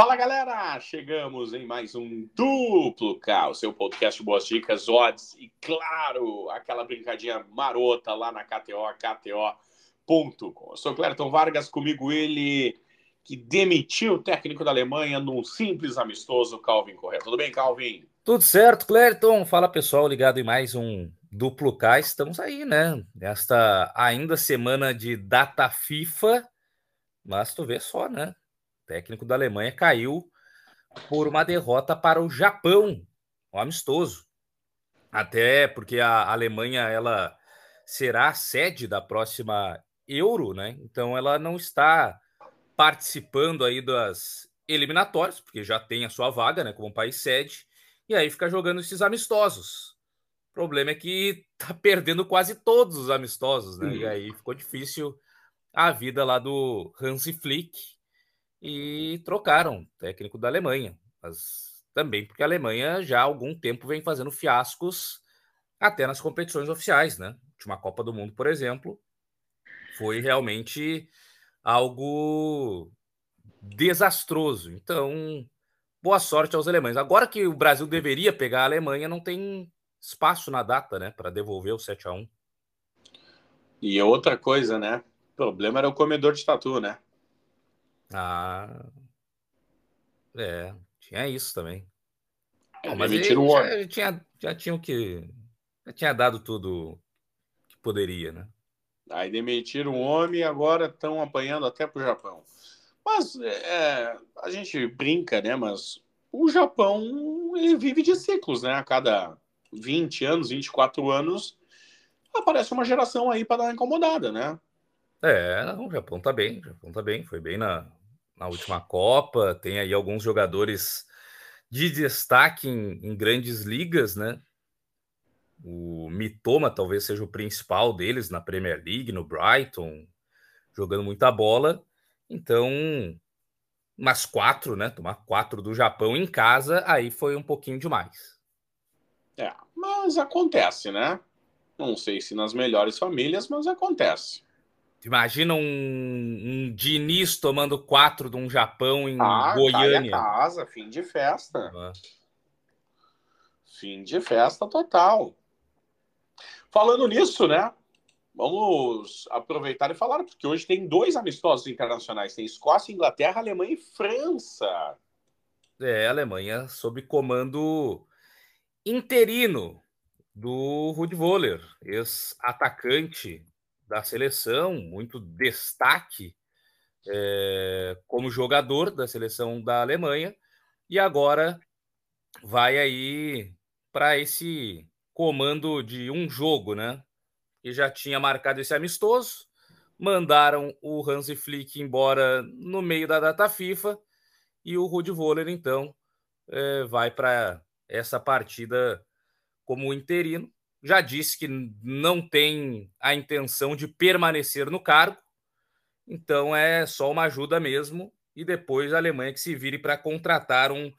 Fala galera, chegamos em mais um Duplo K, o seu podcast Boas Dicas, Odds e claro, aquela brincadinha marota lá na KTO, KTO.com. Eu sou Clerton Vargas, comigo ele que demitiu o técnico da Alemanha num simples amistoso, Calvin Correia. Tudo bem, Calvin? Tudo certo, Clerton. Fala pessoal, ligado em mais um Duplo K. Estamos aí, né? Nesta ainda semana de data FIFA, mas tu vê só, né? Técnico da Alemanha caiu por uma derrota para o Japão, um amistoso. Até porque a Alemanha ela será a sede da próxima Euro, né? Então ela não está participando aí das eliminatórias, porque já tem a sua vaga, né, como país sede, e aí fica jogando esses amistosos. O problema é que tá perdendo quase todos os amistosos, né? Uhum. E aí ficou difícil a vida lá do Hansi Flick, e trocaram técnico da Alemanha. Mas também porque a Alemanha já há algum tempo vem fazendo fiascos até nas competições oficiais, né? A última Copa do Mundo, por exemplo, foi realmente algo desastroso. Então, boa sorte aos alemães. Agora que o Brasil deveria pegar a Alemanha, não tem espaço na data, né, para devolver o 7 a 1. E outra coisa, né? O problema era o comedor de tatu, né? Ah. É, tinha isso também. É, mas ele já, tinha, já tinha o que. Já tinha dado tudo que poderia, né? Aí demitiram um homem e agora estão apanhando até pro Japão. Mas é, a gente brinca, né? Mas o Japão ele vive de ciclos, né? A cada 20 anos, 24 anos, aparece uma geração aí para dar uma incomodada, né? É, o Japão tá bem, o Japão tá bem, foi bem na, na última Copa, tem aí alguns jogadores de destaque em, em grandes ligas, né? O Mitoma talvez seja o principal deles na Premier League, no Brighton, jogando muita bola. Então, umas quatro, né? Tomar quatro do Japão em casa, aí foi um pouquinho demais. É, mas acontece, né? Não sei se nas melhores famílias, mas acontece. Imagina um, um Diniz tomando quatro de um Japão em ah, Goiânia. Tá casa, fim de festa. Ah. Fim de festa total. Falando nisso, né? Vamos aproveitar e falar, porque hoje tem dois amistosos internacionais: tem Escócia, Inglaterra, Alemanha e França. É, Alemanha sob comando interino do Rudi Voller, ex-atacante da seleção, muito destaque é, como jogador da seleção da Alemanha, e agora vai aí para esse comando de um jogo, né? E já tinha marcado esse amistoso, mandaram o Hansi Flick embora no meio da data FIFA. E o Rudi Voller então é, vai para essa partida como interino já disse que não tem a intenção de permanecer no cargo, então é só uma ajuda mesmo. E depois a Alemanha que se vire para contratar um,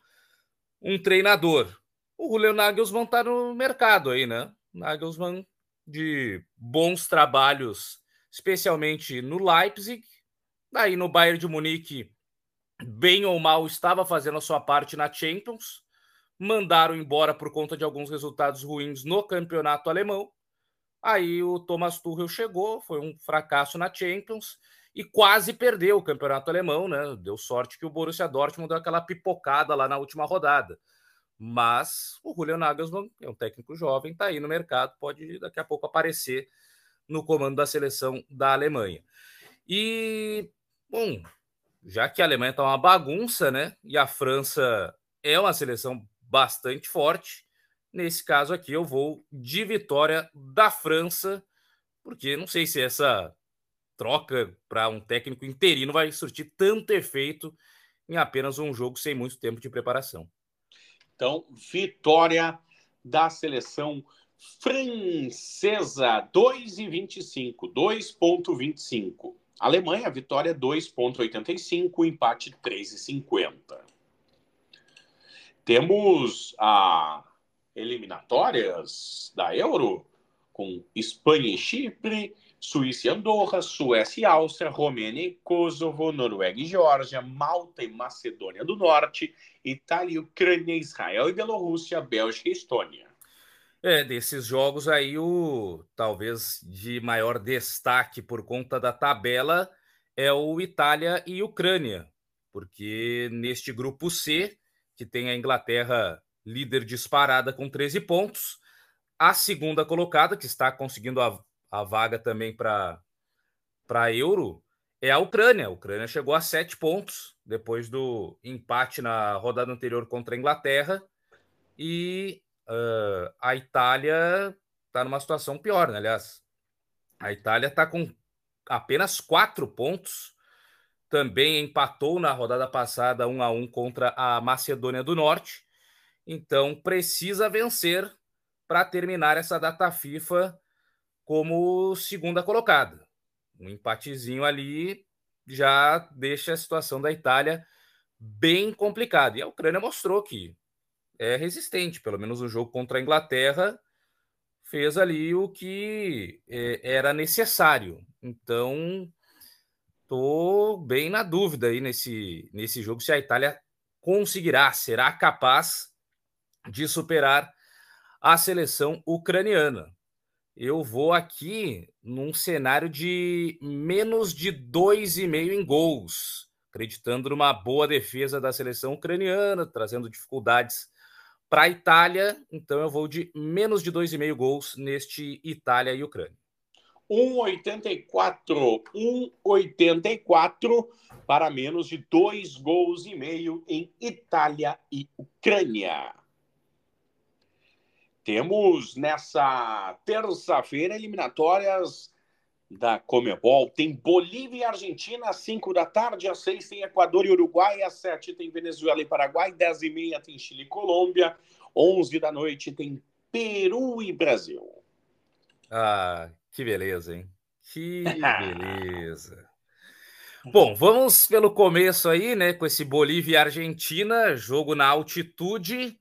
um treinador. O Julian Nagelsmann está no mercado aí, né? Nagelsmann de bons trabalhos, especialmente no Leipzig, daí no Bayern de Munique, bem ou mal, estava fazendo a sua parte na Champions mandaram embora por conta de alguns resultados ruins no campeonato alemão. Aí o Thomas Tuchel chegou, foi um fracasso na Champions e quase perdeu o campeonato alemão, né? Deu sorte que o Borussia Dortmund deu aquela pipocada lá na última rodada. Mas o Julian Nagelsmann é um técnico jovem, tá aí no mercado, pode daqui a pouco aparecer no comando da seleção da Alemanha. E, bom, já que a Alemanha tá uma bagunça, né? E a França é uma seleção bastante forte. Nesse caso aqui, eu vou de vitória da França, porque não sei se essa troca para um técnico interino vai surtir tanto efeito em apenas um jogo sem muito tempo de preparação. Então, vitória da seleção francesa, 2,25, 2,25. Alemanha, vitória 2,85, empate 3,50. Temos a eliminatórias da Euro com Espanha e Chipre, Suíça e Andorra, Suécia e Áustria, Romênia e Kosovo, Noruega e Geórgia, Malta e Macedônia do Norte, Itália e Ucrânia, Israel e Bielorrússia, Bélgica e Estônia. É, desses jogos aí, o talvez de maior destaque por conta da tabela é o Itália e Ucrânia, porque neste grupo C, que tem a Inglaterra líder disparada com 13 pontos, a segunda colocada, que está conseguindo a, a vaga também para Euro, é a Ucrânia. A Ucrânia chegou a sete pontos depois do empate na rodada anterior contra a Inglaterra. E uh, a Itália está numa situação pior, né? Aliás, a Itália está com apenas quatro pontos. Também empatou na rodada passada 1 a 1 contra a Macedônia do Norte. Então precisa vencer para terminar essa data FIFA como segunda colocada. Um empatezinho ali já deixa a situação da Itália bem complicada. E a Ucrânia mostrou que é resistente, pelo menos no jogo contra a Inglaterra, fez ali o que é, era necessário. Então, estou bem na dúvida aí nesse, nesse jogo se a Itália conseguirá, será capaz de superar a seleção ucraniana. Eu vou aqui num cenário de menos de 2,5 em gols, acreditando numa boa defesa da seleção ucraniana, trazendo dificuldades para a Itália, então eu vou de menos de 2,5 gols neste Itália e Ucrânia. 1,84. 1,84 para menos de 2 gols e meio em Itália e Ucrânia. Temos nessa terça-feira eliminatórias da Comebol. Tem Bolívia e Argentina às 5 da tarde, às 6 tem Equador e Uruguai, às 7 tem Venezuela e Paraguai, 10 e meia tem Chile e Colômbia, 11 da noite tem Peru e Brasil. Ah, que beleza, hein? Que beleza. Bom, vamos pelo começo aí, né? Com esse Bolívia e Argentina, jogo na altitude,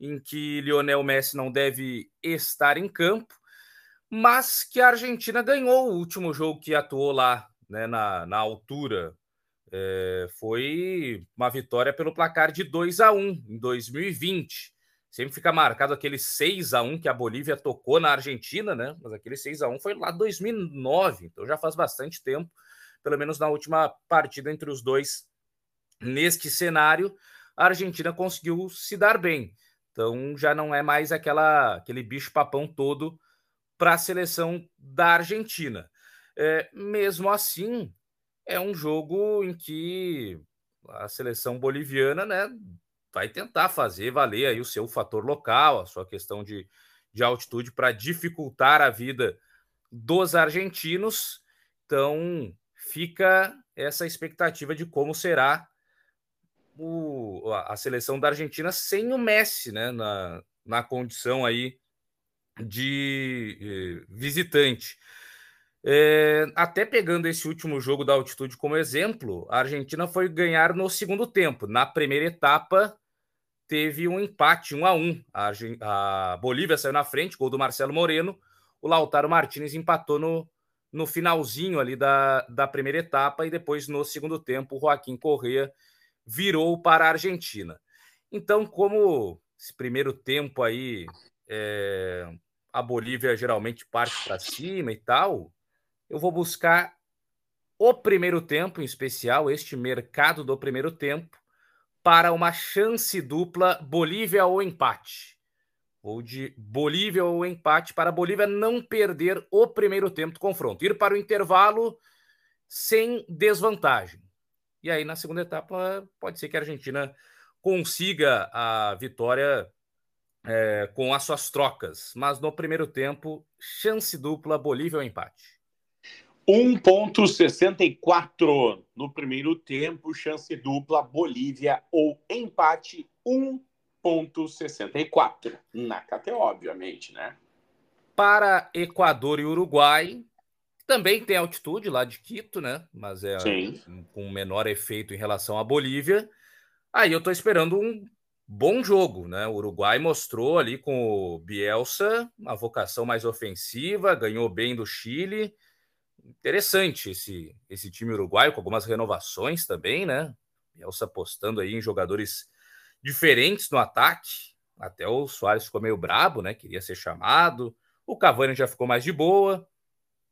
em que Lionel Messi não deve estar em campo mas que a Argentina ganhou o último jogo que atuou lá, né, na, na altura. É, foi uma vitória pelo placar de 2 a 1 em 2020. Sempre fica marcado aquele 6 a 1 que a Bolívia tocou na Argentina, né? Mas aquele 6 a 1 foi lá 2009, então já faz bastante tempo, pelo menos na última partida entre os dois. Neste cenário, a Argentina conseguiu se dar bem. Então já não é mais aquela aquele bicho papão todo para a seleção da Argentina. É, mesmo assim, é um jogo em que a seleção boliviana né, vai tentar fazer valer aí o seu fator local, a sua questão de, de altitude para dificultar a vida dos argentinos. Então, fica essa expectativa de como será o, a seleção da Argentina sem o Messi, né, na, na condição aí de eh, visitante. É, até pegando esse último jogo da altitude como exemplo, a Argentina foi ganhar no segundo tempo. Na primeira etapa, teve um empate, um a um. A, a Bolívia saiu na frente, gol do Marcelo Moreno. O Lautaro Martinez empatou no, no finalzinho ali da, da primeira etapa e depois, no segundo tempo, o Joaquim Correa virou para a Argentina. Então, como esse primeiro tempo aí é, a Bolívia geralmente parte para cima e tal, eu vou buscar o primeiro tempo, em especial este mercado do primeiro tempo, para uma chance dupla Bolívia ou empate. Ou de Bolívia ou empate para a Bolívia não perder o primeiro tempo do confronto. Ir para o intervalo sem desvantagem. E aí, na segunda etapa, pode ser que a Argentina consiga a vitória é, com as suas trocas, mas no primeiro tempo, chance dupla, Bolívia ou empate? 1,64 no primeiro tempo, chance dupla, Bolívia ou empate, 1,64 na KT, obviamente, né? Para Equador e Uruguai, também tem altitude lá de Quito, né? Mas é Sim. com menor efeito em relação à Bolívia. Aí eu tô esperando um bom jogo, né? O Uruguai mostrou ali com o Bielsa uma vocação mais ofensiva, ganhou bem do Chile, interessante esse, esse time uruguaio, com algumas renovações também, né? Bielsa apostando aí em jogadores diferentes no ataque. Até o Soares ficou meio brabo, né? Queria ser chamado. O Cavani já ficou mais de boa,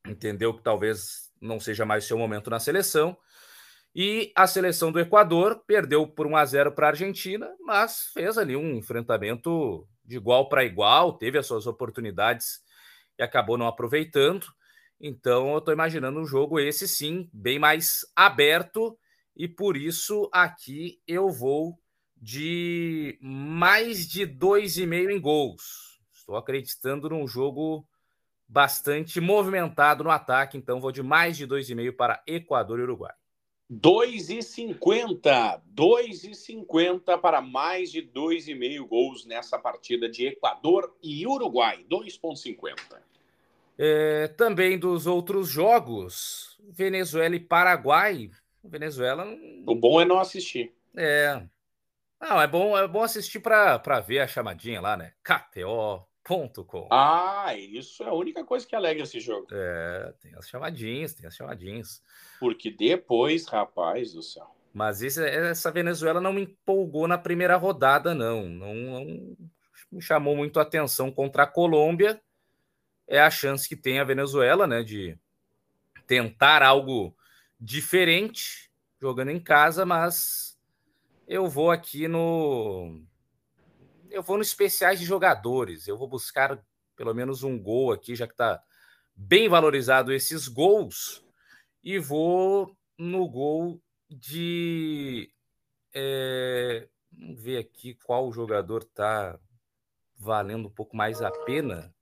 entendeu que talvez não seja mais seu momento na seleção. E a seleção do Equador perdeu por 1 a 0 para a Argentina, mas fez ali um enfrentamento de igual para igual, teve as suas oportunidades e acabou não aproveitando. Então eu estou imaginando um jogo esse sim, bem mais aberto, e por isso aqui eu vou de mais de 2,5 em gols. Estou acreditando num jogo bastante movimentado no ataque, então vou de mais de 2,5 para Equador e Uruguai. 2,50. 2,50 para mais de 2,5 gols nessa partida de Equador e Uruguai. 2,50. É, também dos outros jogos, Venezuela e Paraguai. Venezuela. O bom é não assistir. É. Não, é bom, é bom assistir para ver a chamadinha lá, né? KTO, Com. Ah, isso é a única coisa que alegra esse jogo. É, tem as chamadinhas, tem as chamadinhas. Porque depois, rapaz do céu. Mas esse, essa Venezuela não me empolgou na primeira rodada, não. não. Não me chamou muito a atenção contra a Colômbia. É a chance que tem a Venezuela, né, de tentar algo diferente jogando em casa, mas eu vou aqui no eu vou no especiais de jogadores. Eu vou buscar pelo menos um gol aqui, já que está bem valorizado esses gols, e vou no gol de. É, vamos ver aqui qual jogador está valendo um pouco mais a pena.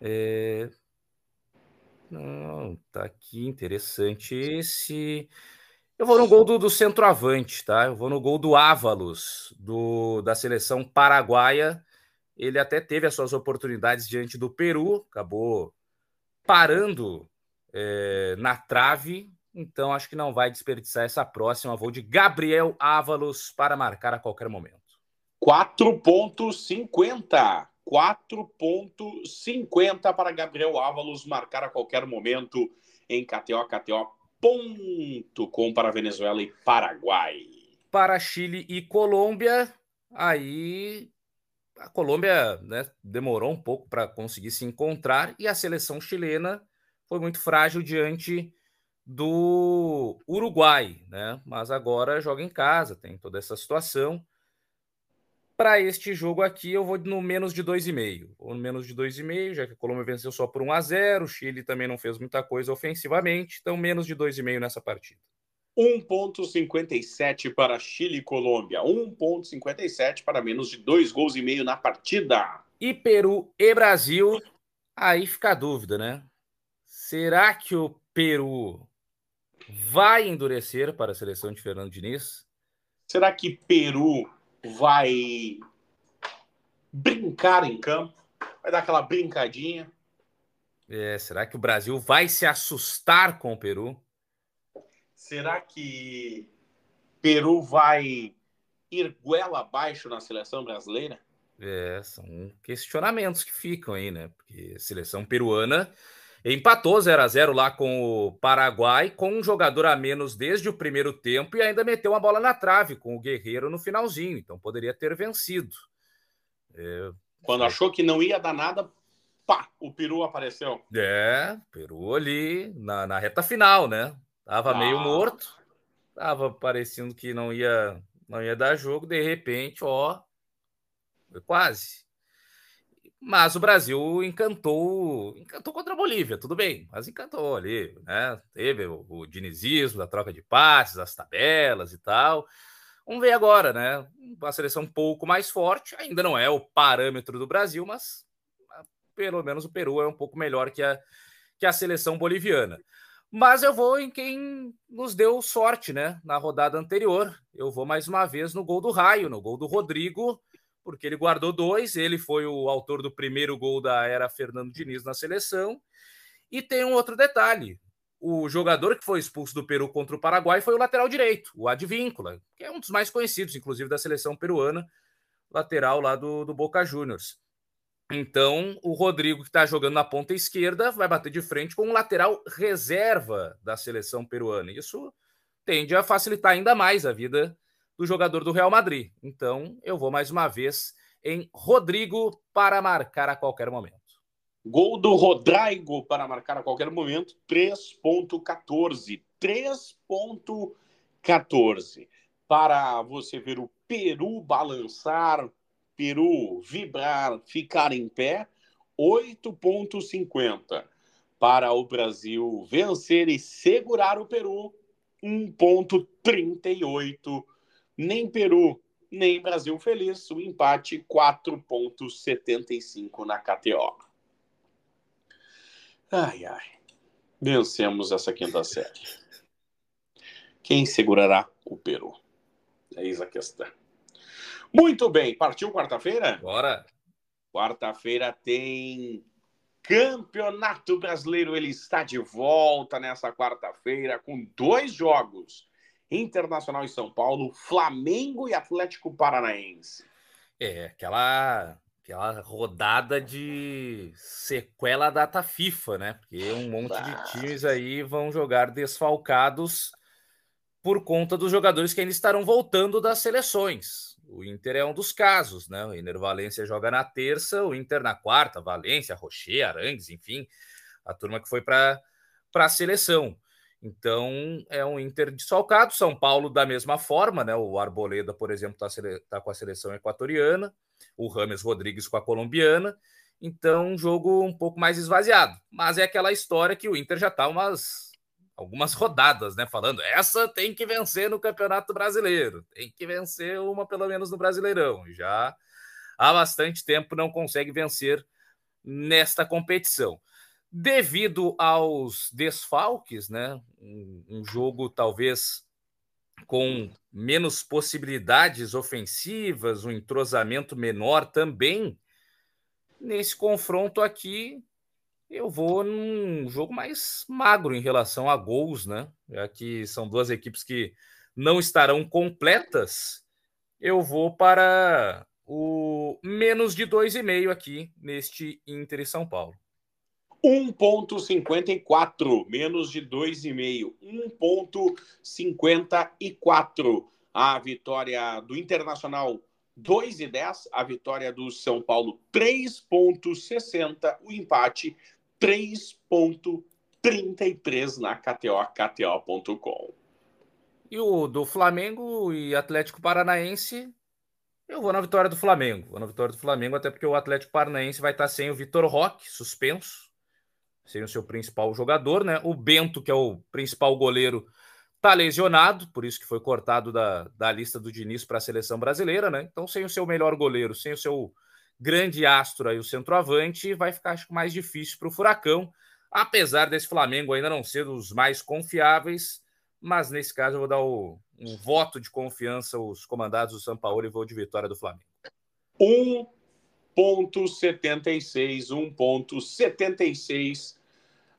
É, não, tá aqui interessante esse. Eu vou no gol do, do centroavante, tá? Eu vou no gol do Ávalos, do, da seleção paraguaia. Ele até teve as suas oportunidades diante do Peru, acabou parando é, na trave, então acho que não vai desperdiçar essa próxima. Vou de Gabriel Ávalos para marcar a qualquer momento. 4,50. 4,50 para Gabriel Ávalos marcar a qualquer momento em KTO, KTO ponto para Venezuela e Paraguai. Para Chile e Colômbia, aí a Colômbia né, demorou um pouco para conseguir se encontrar e a seleção chilena foi muito frágil diante do Uruguai, né? Mas agora joga em casa, tem toda essa situação. Para este jogo aqui, eu vou no menos de 2,5. Ou no menos de 2,5, já que a Colômbia venceu só por 1 a 0 o Chile também não fez muita coisa ofensivamente, então menos de 2,5 nessa partida. 1,57 para Chile e Colômbia. 1,57 para menos de 2 gols e meio na partida. E Peru e Brasil, aí fica a dúvida, né? Será que o Peru vai endurecer para a seleção de Fernando Diniz? Será que Peru vai brincar em campo, vai dar aquela brincadinha. É, será que o Brasil vai se assustar com o Peru? Será que Peru vai ir goela abaixo na seleção brasileira? É, são questionamentos que ficam aí, né? Porque a seleção peruana Empatou 0 a 0 lá com o Paraguai, com um jogador a menos desde o primeiro tempo e ainda meteu uma bola na trave com o Guerreiro no finalzinho, então poderia ter vencido. É... Quando achou que não ia dar nada, pá, o Peru apareceu. É, Peru ali na, na reta final, né? Tava ah. meio morto, tava parecendo que não ia, não ia dar jogo, de repente, ó, quase. Mas o Brasil encantou, encantou contra a Bolívia, tudo bem, mas encantou ali, né? Teve o, o dinizismo da troca de passes, as tabelas e tal. Vamos ver agora, né? Uma seleção um pouco mais forte, ainda não é o parâmetro do Brasil, mas ah, pelo menos o Peru é um pouco melhor que a, que a seleção boliviana. Mas eu vou em quem nos deu sorte, né? Na rodada anterior. Eu vou mais uma vez no gol do Raio, no gol do Rodrigo porque ele guardou dois, ele foi o autor do primeiro gol da era Fernando Diniz na seleção. E tem um outro detalhe: o jogador que foi expulso do Peru contra o Paraguai foi o lateral direito, o Advíncula, que é um dos mais conhecidos, inclusive, da seleção peruana, lateral lá do, do Boca Juniors. Então, o Rodrigo, que está jogando na ponta esquerda, vai bater de frente com um lateral reserva da seleção peruana. Isso tende a facilitar ainda mais a vida do jogador do Real Madrid. Então, eu vou mais uma vez em Rodrigo para marcar a qualquer momento. Gol do Rodrigo para marcar a qualquer momento, 3.14. 3.14. Para você ver o Peru balançar Peru vibrar, ficar em pé, 8,50. Para o Brasil vencer e segurar o Peru, 1,38. Nem Peru, nem Brasil feliz. O empate, 4,75 na KTO. Ai, ai. Vencemos essa quinta série. Quem segurará o Peru? Eis a questão. Muito bem, partiu quarta-feira? Bora! Quarta-feira tem Campeonato Brasileiro. Ele está de volta nessa quarta-feira com dois jogos: Internacional e São Paulo, Flamengo e Atlético Paranaense. É, aquela aquela rodada de sequela data FIFA, né? Porque um monte de times aí vão jogar desfalcados por conta dos jogadores que ainda estarão voltando das seleções. O Inter é um dos casos, né? O Inter Valência joga na terça, o Inter na quarta, Valência, Rocher, Arangues, enfim, a turma que foi para a seleção. Então é um Inter desfalcado, São Paulo da mesma forma, né? O Arboleda, por exemplo, está tá com a seleção equatoriana, o Rames Rodrigues com a colombiana. Então, um jogo um pouco mais esvaziado. Mas é aquela história que o Inter já está umas algumas rodadas, né? Falando, essa tem que vencer no Campeonato Brasileiro, tem que vencer uma pelo menos no Brasileirão. Já há bastante tempo não consegue vencer nesta competição. Devido aos desfalques, né? Um, um jogo talvez com menos possibilidades ofensivas, um entrosamento menor também. Nesse confronto aqui, eu vou num jogo mais magro em relação a gols, né? Já que são duas equipes que não estarão completas, eu vou para o menos de 2,5 aqui neste Inter e São Paulo. 1,54, menos de 2,5. 1,54. A vitória do Internacional 2,10. A vitória do São Paulo 3,60. O empate 3,33 na KTO, KTO.com. E o do Flamengo e Atlético Paranaense, eu vou na vitória do Flamengo. Vou na vitória do Flamengo, até porque o Atlético Paranaense vai estar sem o Vitor Roque, suspenso, sem o seu principal jogador, né? O Bento, que é o principal goleiro, tá lesionado, por isso que foi cortado da, da lista do Diniz para a seleção brasileira, né? Então, sem o seu melhor goleiro, sem o seu grande astro aí, o centroavante, vai ficar acho, mais difícil para o Furacão, apesar desse Flamengo ainda não ser dos mais confiáveis, mas nesse caso eu vou dar o, um voto de confiança aos comandados do São Paulo e vou de vitória do Flamengo. 1.76, 1.76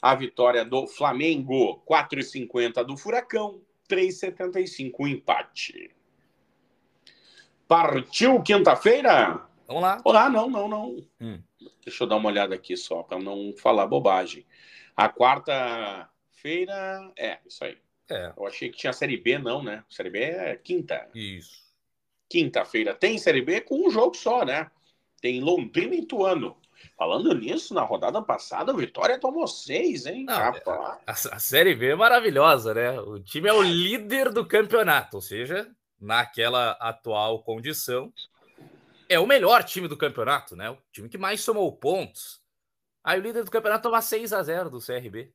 a vitória do Flamengo, 4,50 do Furacão, 3,75 o empate. Partiu quinta-feira? Vamos lá. Olá, não, não, não. Hum. Deixa eu dar uma olhada aqui só, para não falar bobagem. A quarta-feira. É, isso aí. É. Eu achei que tinha Série B, não, né? Série B é quinta. Isso. Quinta-feira tem Série B com um jogo só, né? Tem Londrina e Ituano. Falando nisso, na rodada passada, o Vitória tomou seis, hein? Não, a, a, Série B é maravilhosa, né? O time é o líder do campeonato, ou seja, naquela atual condição, é o melhor time do campeonato, né? O time que mais somou pontos. Aí o líder do campeonato toma 6 a 0 do CRB.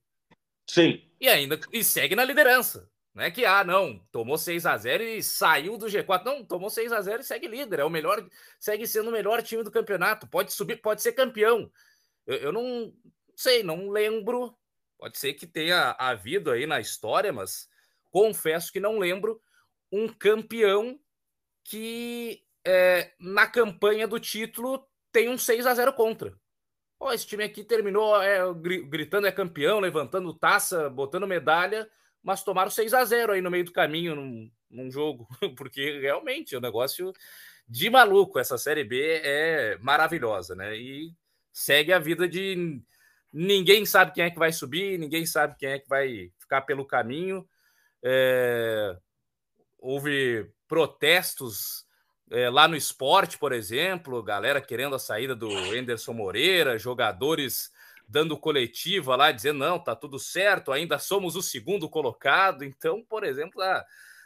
Sim. E ainda e segue na liderança. Não é que, ah, não, tomou 6 a 0 e saiu do G4. Não, tomou 6 a 0 e segue líder. É o melhor, segue sendo o melhor time do campeonato. Pode subir, pode ser campeão. Eu, eu não sei, não lembro. Pode ser que tenha havido aí na história, mas confesso que não lembro um campeão que é, na campanha do título tem um 6 a 0 contra. Oh, esse time aqui terminou é, gritando é campeão, levantando taça, botando medalha, mas tomaram 6 a 0 aí no meio do caminho num, num jogo, porque realmente é um negócio de maluco. Essa Série B é maravilhosa, né? E segue a vida de ninguém sabe quem é que vai subir, ninguém sabe quem é que vai ficar pelo caminho. É, houve protestos é, lá no esporte, por exemplo, galera querendo a saída do Enderson Moreira, jogadores dando coletiva lá, dizendo não, tá tudo certo, ainda somos o segundo colocado. Então, por exemplo, ah,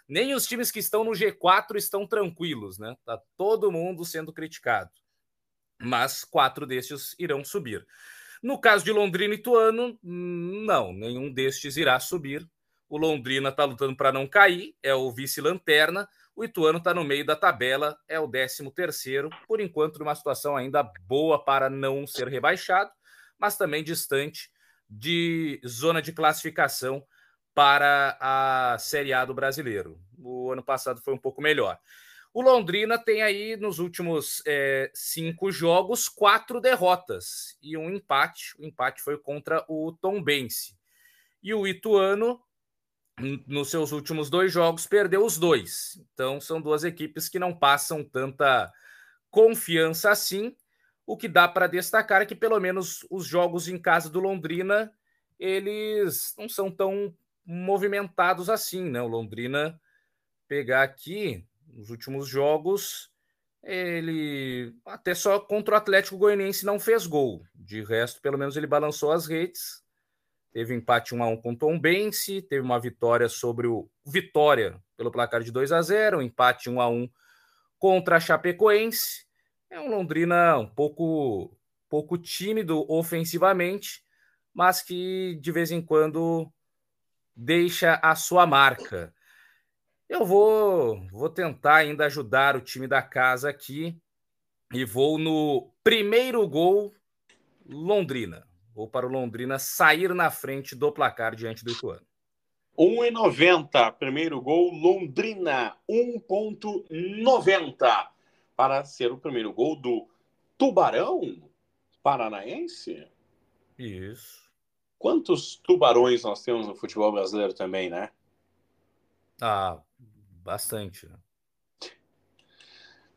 nem os times que estão no G4 estão tranquilos, né? Tá todo mundo sendo criticado. Mas quatro destes irão subir. No caso de Londrina e Ituano, não, nenhum destes irá subir. O Londrina está lutando para não cair, é o vice-lanterna. O Ituano está no meio da tabela, é o 13 terceiro, por enquanto numa situação ainda boa para não ser rebaixado, mas também distante de zona de classificação para a Série A do Brasileiro. O ano passado foi um pouco melhor. O Londrina tem aí nos últimos é, cinco jogos quatro derrotas e um empate. O empate foi contra o Tom Bense. E o Ituano, nos seus últimos dois jogos, perdeu os dois. Então são duas equipes que não passam tanta confiança assim. O que dá para destacar é que pelo menos os jogos em casa do Londrina eles não são tão movimentados assim, né? O Londrina pegar aqui nos últimos jogos, ele até só contra o Atlético Goianiense não fez gol. De resto, pelo menos ele balançou as redes. Teve empate 1 a 1 com o Tom Bense, teve uma vitória sobre o Vitória pelo placar de 2 a 0, um empate 1 a 1 contra a Chapecoense. É um Londrina um pouco pouco tímido ofensivamente, mas que de vez em quando deixa a sua marca. Eu vou, vou tentar ainda ajudar o time da casa aqui e vou no primeiro gol Londrina. Vou para o Londrina sair na frente do placar diante do Ituano. 1,90. Primeiro gol, Londrina. 1,90. Para ser o primeiro gol do Tubarão Paranaense? Isso. Quantos tubarões nós temos no futebol brasileiro também, né? Ah, Bastante. Né?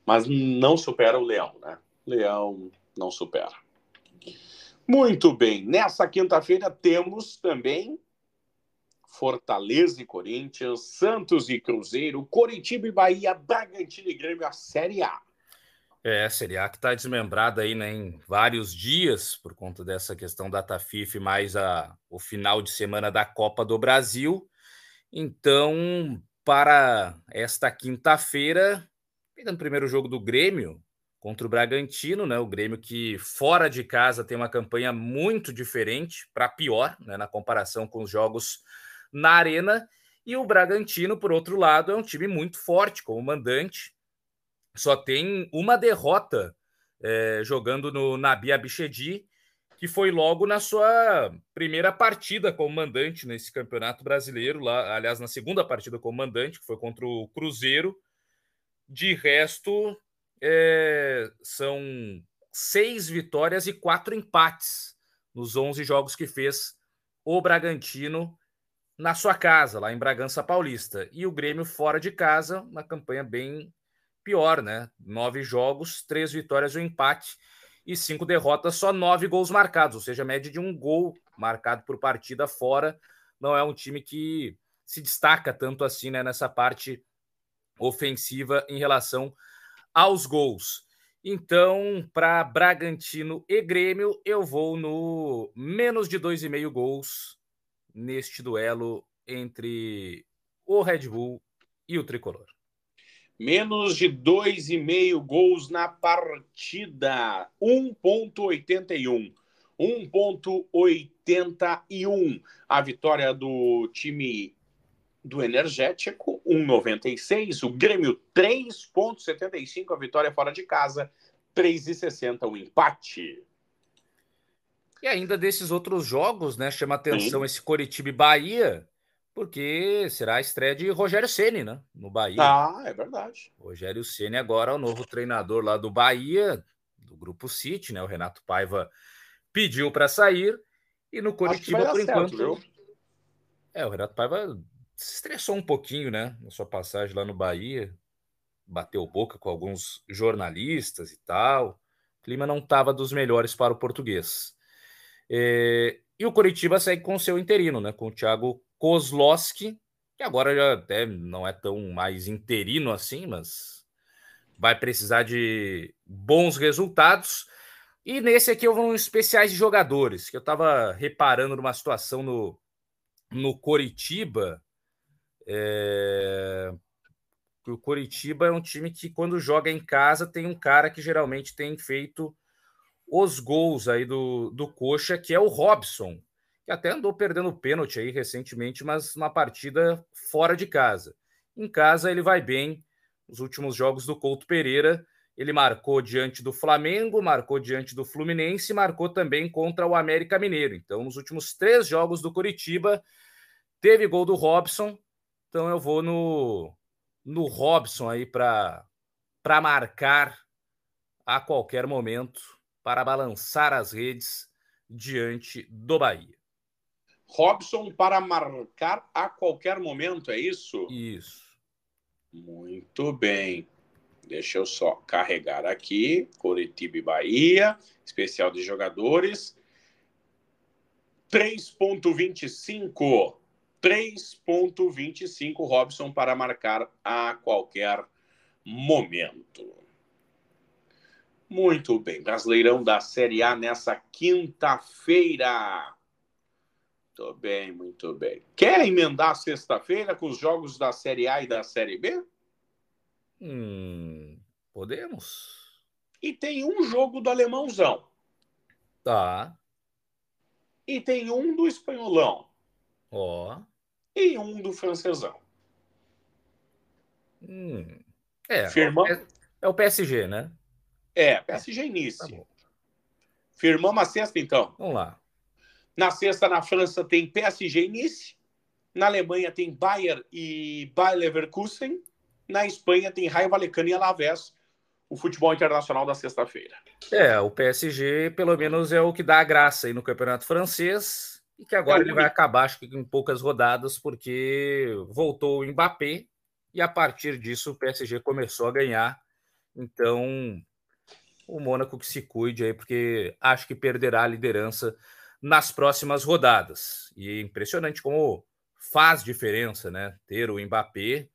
Mas não supera o Leão, né? Leão não supera. Muito bem. Nessa quinta-feira temos também Fortaleza e Corinthians, Santos e Cruzeiro, Coritiba e Bahia, Bragantino e Grêmio, a Série A. É, a A que está desmembrada aí né, em vários dias por conta dessa questão da TAFIF mais a, o final de semana da Copa do Brasil. Então, para esta quinta-feira, pegando o primeiro jogo do Grêmio contra o Bragantino, né? O Grêmio que fora de casa tem uma campanha muito diferente, para pior, né? Na comparação com os jogos na arena. E o Bragantino, por outro lado, é um time muito forte como mandante. Só tem uma derrota é, jogando no Nabi Abichedi que foi logo na sua primeira partida como mandante nesse campeonato brasileiro, lá, aliás, na segunda partida como mandante, que foi contra o Cruzeiro. De resto, é, são seis vitórias e quatro empates nos 11 jogos que fez o Bragantino na sua casa, lá em Bragança Paulista. E o Grêmio fora de casa, uma campanha bem pior, né? Nove jogos, três vitórias e um empate e cinco derrotas, só nove gols marcados, ou seja, média de um gol marcado por partida fora. Não é um time que se destaca tanto assim né, nessa parte ofensiva em relação aos gols. Então, para Bragantino e Grêmio, eu vou no menos de dois e meio gols neste duelo entre o Red Bull e o Tricolor. Menos de 2,5 gols na partida. 1,81. 1,81. A vitória do time do Energético, 1,96. O Grêmio, 3,75. A vitória fora de casa, 3,60. O empate. E ainda desses outros jogos, né? Chama atenção Sim. esse Coritiba Bahia porque será a estreia de Rogério Ceni, né? No Bahia. Ah, é verdade. Rogério Ceni agora é o novo treinador lá do Bahia, do grupo City, né? O Renato Paiva pediu para sair e no Curitiba por enquanto. Certo, é, o Renato Paiva se estressou um pouquinho, né? Na sua passagem lá no Bahia, bateu boca com alguns jornalistas e tal. O clima não estava dos melhores para o português. É, e o Coritiba segue com seu interino, né? Com o Thiago Kozlowski, que agora já até não é tão mais interino assim, mas vai precisar de bons resultados. E nesse aqui eu vou nos especiais de jogadores, que eu estava reparando numa situação no, no Coritiba. É... O Coritiba é um time que, quando joga em casa, tem um cara que geralmente tem feito os gols aí do, do Coxa, que é o Robson, que até andou perdendo pênalti aí recentemente, mas uma partida fora de casa. Em casa ele vai bem. Os últimos jogos do Couto Pereira, ele marcou diante do Flamengo, marcou diante do Fluminense, marcou também contra o América Mineiro. Então, nos últimos três jogos do Curitiba, teve gol do Robson. Então, eu vou no, no Robson aí para marcar a qualquer momento, para balançar as redes diante do Bahia. Robson para marcar a qualquer momento, é isso? Isso. Muito bem. Deixa eu só carregar aqui. Curitiba e Bahia, especial de jogadores. 3.25. 3.25 Robson para marcar a qualquer momento. Muito bem. Brasileirão da Série A nessa quinta-feira. Muito bem, muito bem. Quer emendar sexta-feira com os jogos da Série A e da Série B? Hum, podemos. E tem um jogo do alemãozão. Tá. E tem um do espanholão. Ó. E um do francesão. Hum. É, Firma... é, é, o PSG, né? É, PSG início. Tá Firmamos a sexta, então. Vamos lá. Na sexta, na França, tem PSG e Nice. Na Alemanha, tem Bayern e Bayer Leverkusen. Na Espanha, tem Raio Vallecano e Alavés. O futebol internacional da sexta-feira. É, o PSG, pelo menos, é o que dá a graça aí no campeonato francês. E que agora é ele vai acabar, acho que em poucas rodadas, porque voltou o Mbappé. E a partir disso, o PSG começou a ganhar. Então, o Mônaco que se cuide aí, porque acho que perderá a liderança nas próximas rodadas. E é impressionante como faz diferença, né? Ter o Mbappé,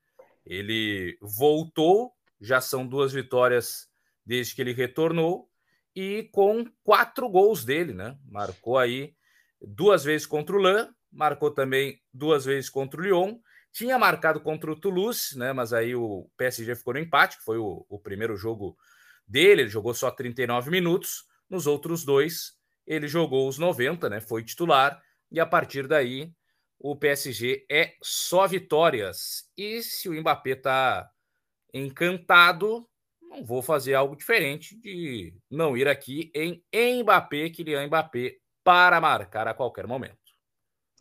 ele voltou, já são duas vitórias desde que ele retornou e com quatro gols dele, né? Marcou aí duas vezes contra o Lan, marcou também duas vezes contra o Lyon, tinha marcado contra o Toulouse, né? Mas aí o PSG ficou no empate, que foi o, o primeiro jogo dele, ele jogou só 39 minutos, nos outros dois ele jogou os 90, né? Foi titular e a partir daí o PSG é só vitórias. E se o Mbappé tá encantado, não vou fazer algo diferente de não ir aqui em Mbappé, Kylian Mbappé, para marcar a qualquer momento.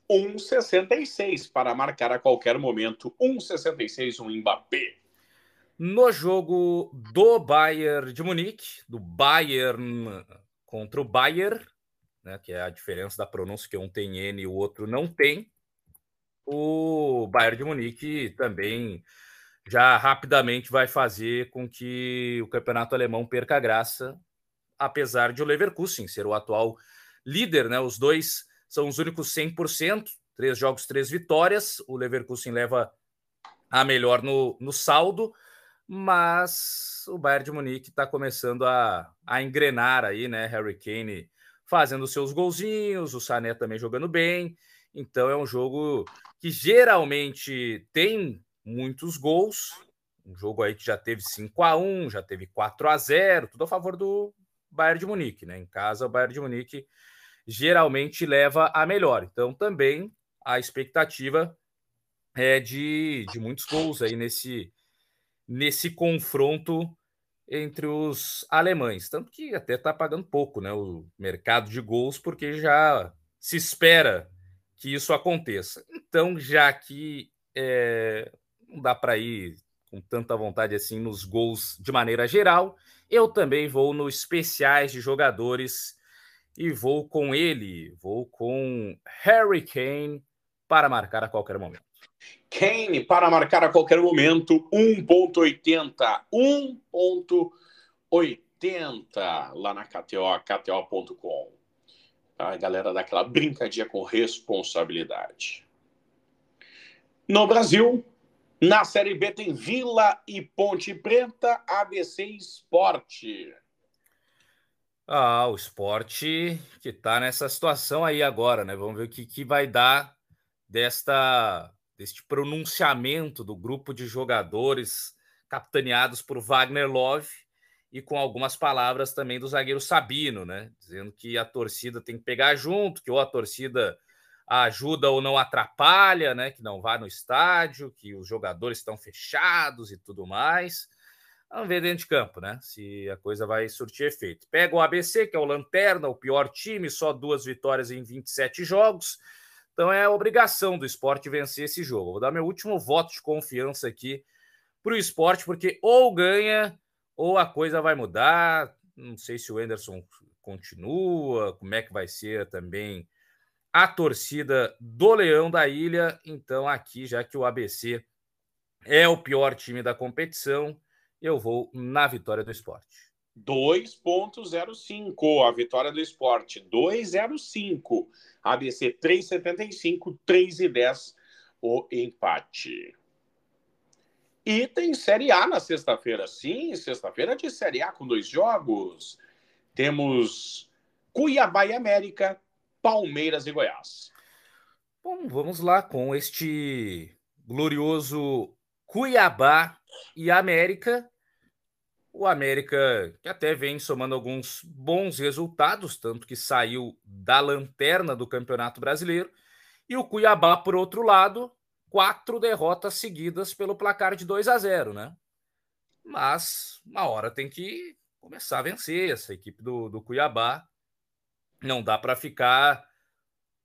1,66 para marcar a qualquer momento. 1,66 um Mbappé. No jogo do Bayern de Munique, do Bayern contra o Bayern, né, que é a diferença da pronúncia, que um tem N e o outro não tem, o Bayern de Munique também já rapidamente vai fazer com que o campeonato alemão perca a graça, apesar de o Leverkusen ser o atual líder, né? Os dois são os únicos 100%, três jogos, três vitórias. O Leverkusen leva a melhor no, no saldo, mas o Bayern de Munique está começando a, a engrenar aí, né? Harry Kane fazendo seus golzinhos, o Sané também jogando bem. Então é um jogo que geralmente tem muitos gols. Um jogo aí que já teve 5 a 1 já teve 4 a 0 tudo a favor do Bayern de Munique, né? Em casa, o Bayern de Munique geralmente leva a melhor. Então também a expectativa é de, de muitos gols aí nesse, nesse confronto entre os alemães. Tanto que até está pagando pouco né, o mercado de gols, porque já se espera que isso aconteça. Então, já que é, não dá para ir com tanta vontade assim nos gols de maneira geral, eu também vou nos especiais de jogadores e vou com ele, vou com Harry Kane para marcar a qualquer momento. Kane para marcar a qualquer momento, 1.80. 1.80. 80 lá na KTO, KTO.com. A galera daquela brincadinha com responsabilidade. No Brasil, na Série B tem Vila e Ponte Preta, ABC Esporte. Ah, o esporte que está nessa situação aí agora, né? Vamos ver o que, que vai dar desta deste pronunciamento do grupo de jogadores capitaneados por Wagner Love e com algumas palavras também do zagueiro Sabino, né? Dizendo que a torcida tem que pegar junto, que ou a torcida ajuda ou não atrapalha, né? Que não vá no estádio, que os jogadores estão fechados e tudo mais. Vamos ver dentro de campo, né? Se a coisa vai surtir efeito. Pega o ABC, que é o Lanterna, o pior time, só duas vitórias em 27 jogos. Então é obrigação do esporte vencer esse jogo. Vou dar meu último voto de confiança aqui para o esporte, porque ou ganha ou a coisa vai mudar. Não sei se o Anderson continua, como é que vai ser também a torcida do Leão da Ilha. Então, aqui, já que o ABC é o pior time da competição, eu vou na vitória do esporte. 2.05, a vitória do esporte. 2.05. ABC 3,75, 3,10 o empate. E tem Série A na sexta-feira. Sim, sexta-feira de Série A com dois jogos. Temos Cuiabá e América, Palmeiras e Goiás. Bom, vamos lá com este glorioso Cuiabá e América o América, que até vem somando alguns bons resultados, tanto que saiu da lanterna do Campeonato Brasileiro, e o Cuiabá, por outro lado, quatro derrotas seguidas pelo placar de 2 a 0, né? Mas uma hora tem que começar a vencer essa equipe do, do Cuiabá. Não dá para ficar,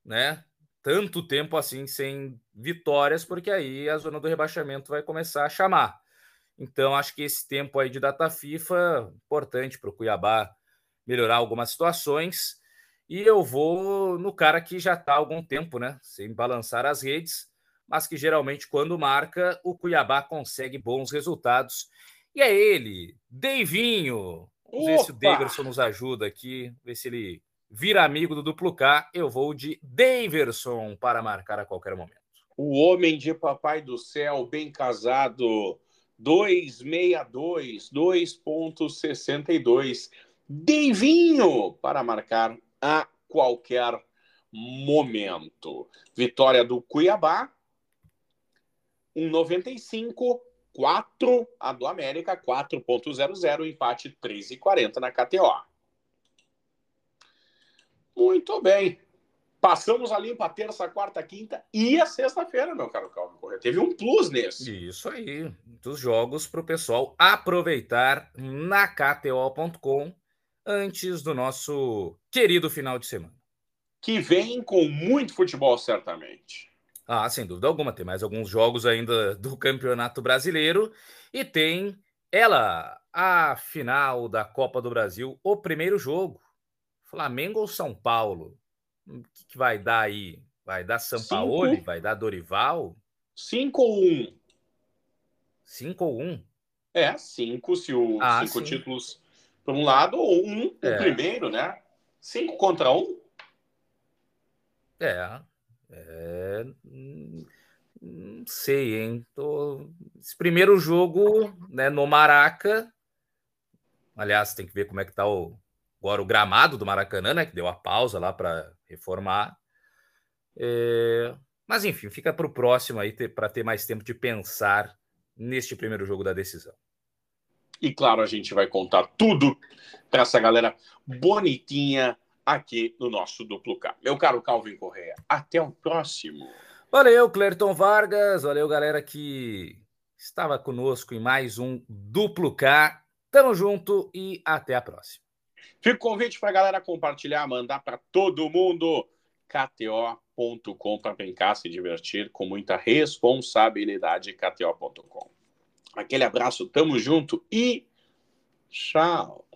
né? Tanto tempo assim sem vitórias, porque aí a zona do rebaixamento vai começar a chamar. Então, acho que esse tempo aí de data FIFA importante para o Cuiabá melhorar algumas situações. E eu vou no cara que já está há algum tempo, né? Sem balançar as redes, mas que geralmente, quando marca, o Cuiabá consegue bons resultados. E é ele, Deivinho. Vamos ver se o Daverson nos ajuda aqui, ver se ele vira amigo do duplo K. Eu vou de Daverson para marcar a qualquer momento. O homem de papai do céu, bem casado 262, 2.62. Deivinho para marcar a qualquer momento. Vitória do Cuiabá, 1,95. 4 a do América, 4.00, empate 3,40 na KTO. Muito bem. Passamos a limpa terça, quarta, quinta e a sexta-feira, meu caro Calvin Correia. Teve um plus nesse. Isso aí. Dos jogos para o pessoal aproveitar na KTO.com antes do nosso querido final de semana. Que vem com muito futebol, certamente. Ah, sem dúvida alguma. Tem mais alguns jogos ainda do Campeonato Brasileiro. E tem ela, a final da Copa do Brasil, o primeiro jogo. Flamengo ou São Paulo? O que, que vai dar aí? Vai dar Sampaoli? Vai dar Dorival? 5 ou 1? Um. 5 ou 1? Um? É, 5 se o ah, cinco sim. títulos por um lado, ou um é. o primeiro, né? 5 contra 1? Um? É. É. Não sei, hein? Tô... Esse primeiro jogo, né, no Maraca. Aliás, tem que ver como é que tá o, agora o gramado do Maracanã, né? Que deu a pausa lá para reformar. É... Mas enfim, fica para o próximo aí para ter mais tempo de pensar neste primeiro jogo da decisão. E claro, a gente vai contar tudo para essa galera bonitinha aqui no nosso Duplo K. Meu caro Calvin Correa, até o próximo. Valeu, Clerton Vargas. Valeu, galera que estava conosco em mais um Duplo K. Tamo junto e até a próxima. Fica o convite para a galera compartilhar, mandar para todo mundo. KTO.com para brincar, se divertir com muita responsabilidade. KTO.com. Aquele abraço, tamo junto e tchau.